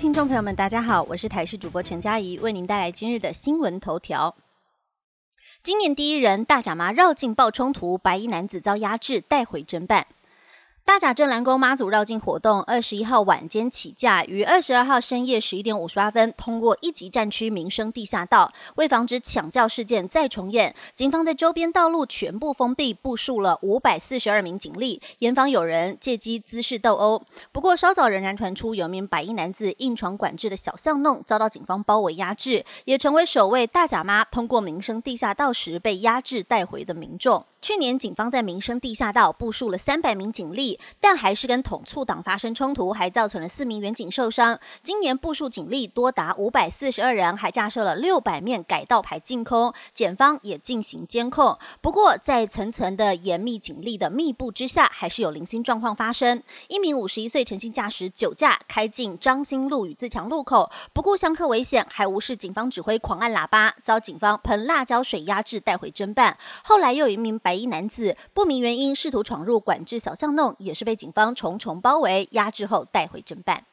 听众朋友们，大家好，我是台视主播陈佳怡，为您带来今日的新闻头条。今年第一人大甲妈绕境爆冲突，白衣男子遭压制带回侦办。大甲镇澜宫妈祖绕境活动，二十一号晚间起驾，于二十二号深夜十一点五十八分通过一级战区民生地下道。为防止抢轿事件再重演，警方在周边道路全部封闭，部署了五百四十二名警力，严防有人借机滋事斗殴。不过稍早仍然传出有名白衣男子硬闯管制的小巷弄，遭到警方包围压制，也成为首位大甲妈通过民生地下道时被压制带回的民众。去年警方在民生地下道部署了三百名警力，但还是跟统促党发生冲突，还造成了四名员警受伤。今年部署警力多达五百四十二人，还架设了六百面改道牌净空，检方也进行监控。不过，在层层的严密警力的密布之下，还是有零星状况发生。一名五十一岁陈姓驾驶酒驾开进张兴路与自强路口，不顾相克危险，还无视警方指挥狂按喇叭，遭警方喷辣椒水压制带回侦办。后来又有一名白。白衣男子不明原因试图闯入管制小巷弄，也是被警方重重包围压制后带回侦办。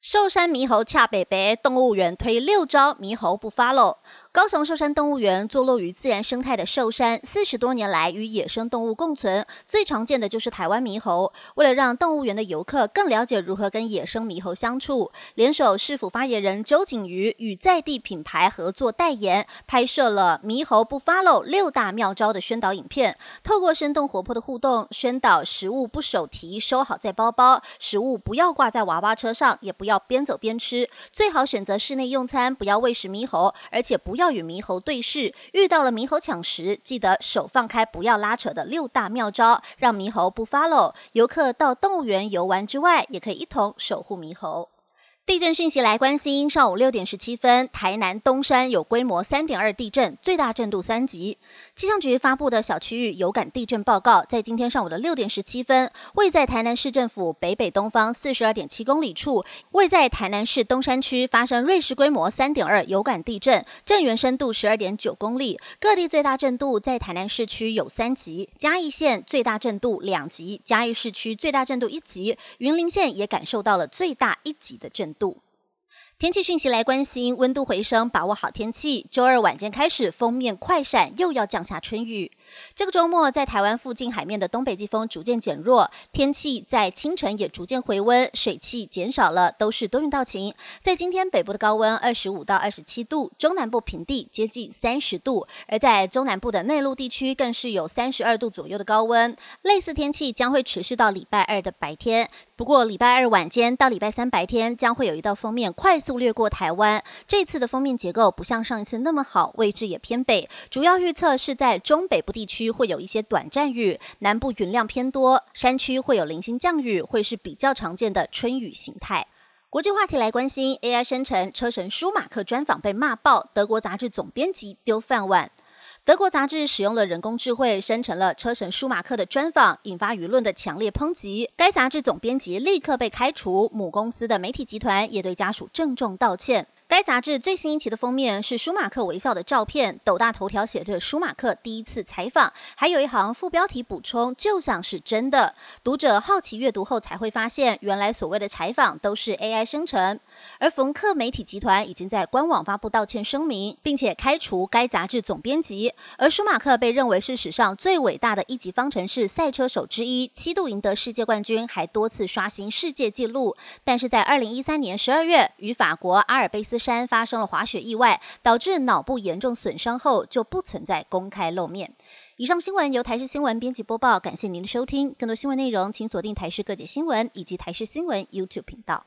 寿山猕猴恰北北动物园推六招猕猴不发喽。高雄寿山动物园坐落于自然生态的寿山，四十多年来与野生动物共存，最常见的就是台湾猕猴。为了让动物园的游客更了解如何跟野生猕猴相处，联手市府发言人周景瑜与在地品牌合作代言，拍摄了猕猴不 follow 六大妙招的宣导影片。透过生动活泼的互动，宣导食物不手提，收好在包包；食物不要挂在娃娃车上，也不要边走边吃，最好选择室内用餐，不要喂食猕猴，而且不要。与猕猴对视，遇到了猕猴抢食，记得手放开，不要拉扯的六大妙招，让猕猴不发喽。游客到动物园游玩之外，也可以一同守护猕猴。地震讯息来关心，上午六点十七分，台南东山有规模三点二地震，最大震度三级。气象局发布的小区域有感地震报告，在今天上午的六点十七分，位在台南市政府北北东方四十二点七公里处，位在台南市东山区发生瑞士规模三点二有感地震，震源深度十二点九公里，各地最大震度在台南市区有三级，嘉义县最大震度两级，嘉义市区最大震度一级，云林县也感受到了最大一级的震。度天气讯息来关心，温度回升，把握好天气。周二晚间开始，封面快闪，又要降下春雨。这个周末，在台湾附近海面的东北季风逐渐减弱，天气在清晨也逐渐回温，水汽减少了，都是多云到晴。在今天，北部的高温二十五到二十七度，中南部平地接近三十度，而在中南部的内陆地区更是有三十二度左右的高温。类似天气将会持续到礼拜二的白天，不过礼拜二晚间到礼拜三白天将会有一道锋面快速掠过台湾。这次的锋面结构不像上一次那么好，位置也偏北，主要预测是在中北部。地区会有一些短暂雨，南部云量偏多，山区会有零星降雨，会是比较常见的春雨形态。国际话题来关心，AI 生成车神舒马克专访被骂爆，德国杂志总编辑丢饭碗。德国杂志使用了人工智慧生成了车神舒马克的专访，引发舆论的强烈抨击。该杂志总编辑立刻被开除，母公司的媒体集团也对家属郑重道歉。该杂志最新一期的封面是舒马克微笑的照片，斗大头条写着“舒马克第一次采访”，还有一行副标题补充：“就像是真的。”读者好奇阅读后才会发现，原来所谓的采访都是 AI 生成。而冯克媒体集团已经在官网发布道歉声明，并且开除该杂志总编辑。而舒马克被认为是史上最伟大的一级方程式赛车手之一，七度赢得世界冠军，还多次刷新世界纪录。但是在二零一三年十二月，与法国阿尔卑斯山发生了滑雪意外，导致脑部严重损伤后就不存在公开露面。以上新闻由台视新闻编辑播报，感谢您的收听。更多新闻内容，请锁定台视各界新闻以及台视新闻 YouTube 频道。